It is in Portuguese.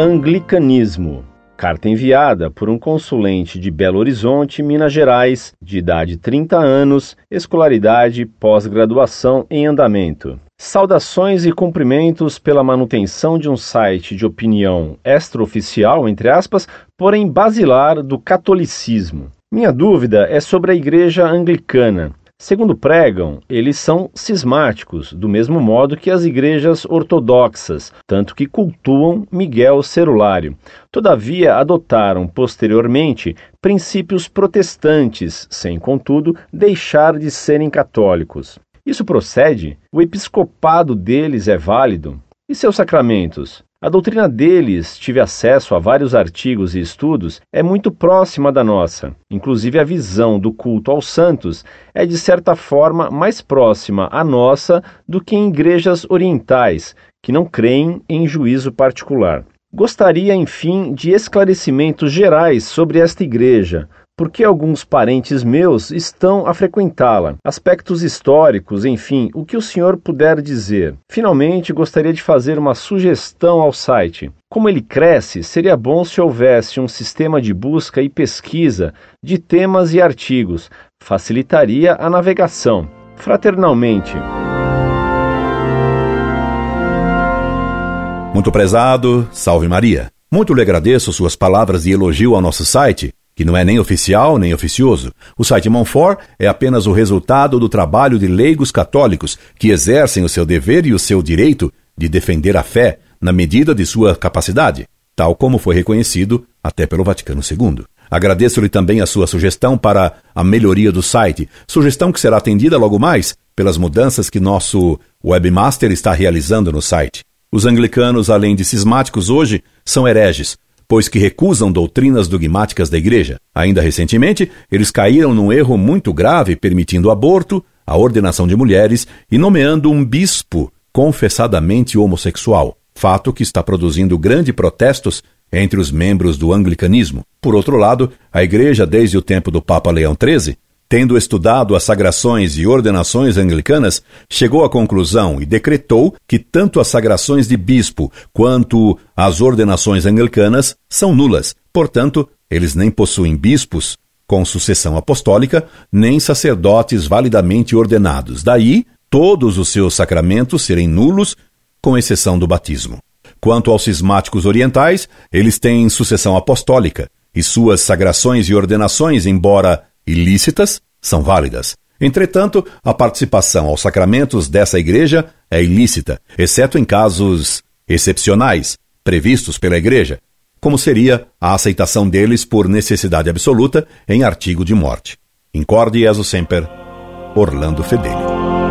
Anglicanismo. Carta enviada por um consulente de Belo Horizonte, Minas Gerais, de idade 30 anos, escolaridade pós-graduação em andamento. Saudações e cumprimentos pela manutenção de um site de opinião extraoficial, entre aspas, porém basilar do catolicismo. Minha dúvida é sobre a Igreja Anglicana. Segundo pregam, eles são cismáticos, do mesmo modo que as igrejas ortodoxas, tanto que cultuam Miguel Cerulário. Todavia, adotaram posteriormente princípios protestantes, sem, contudo, deixar de serem católicos. Isso procede? O episcopado deles é válido? E seus sacramentos? A doutrina deles, tive acesso a vários artigos e estudos, é muito próxima da nossa. Inclusive, a visão do culto aos santos é, de certa forma, mais próxima à nossa do que em igrejas orientais, que não creem em juízo particular. Gostaria, enfim, de esclarecimentos gerais sobre esta igreja, porque alguns parentes meus estão a frequentá-la. Aspectos históricos, enfim, o que o senhor puder dizer. Finalmente, gostaria de fazer uma sugestão ao site. Como ele cresce, seria bom se houvesse um sistema de busca e pesquisa de temas e artigos. Facilitaria a navegação. Fraternalmente. Muito prezado, salve Maria. Muito lhe agradeço suas palavras de elogio ao nosso site que não é nem oficial nem oficioso. O site Monfort é apenas o resultado do trabalho de leigos católicos que exercem o seu dever e o seu direito de defender a fé na medida de sua capacidade, tal como foi reconhecido até pelo Vaticano II. Agradeço-lhe também a sua sugestão para a melhoria do site, sugestão que será atendida logo mais pelas mudanças que nosso webmaster está realizando no site. Os anglicanos, além de cismáticos hoje, são hereges, pois que recusam doutrinas dogmáticas da Igreja. Ainda recentemente, eles caíram num erro muito grave permitindo aborto, a ordenação de mulheres e nomeando um bispo confessadamente homossexual, fato que está produzindo grandes protestos entre os membros do anglicanismo. Por outro lado, a Igreja, desde o tempo do Papa Leão XIII, Tendo estudado as sagrações e ordenações anglicanas, chegou à conclusão e decretou que tanto as sagrações de bispo quanto as ordenações anglicanas são nulas. Portanto, eles nem possuem bispos com sucessão apostólica, nem sacerdotes validamente ordenados. Daí, todos os seus sacramentos serem nulos, com exceção do batismo. Quanto aos cismáticos orientais, eles têm sucessão apostólica, e suas sagrações e ordenações, embora ilícitas são válidas. Entretanto, a participação aos sacramentos dessa igreja é ilícita, exceto em casos excepcionais previstos pela igreja, como seria a aceitação deles por necessidade absoluta em artigo de morte. Incorde Jesus Semper, Orlando Fedeli.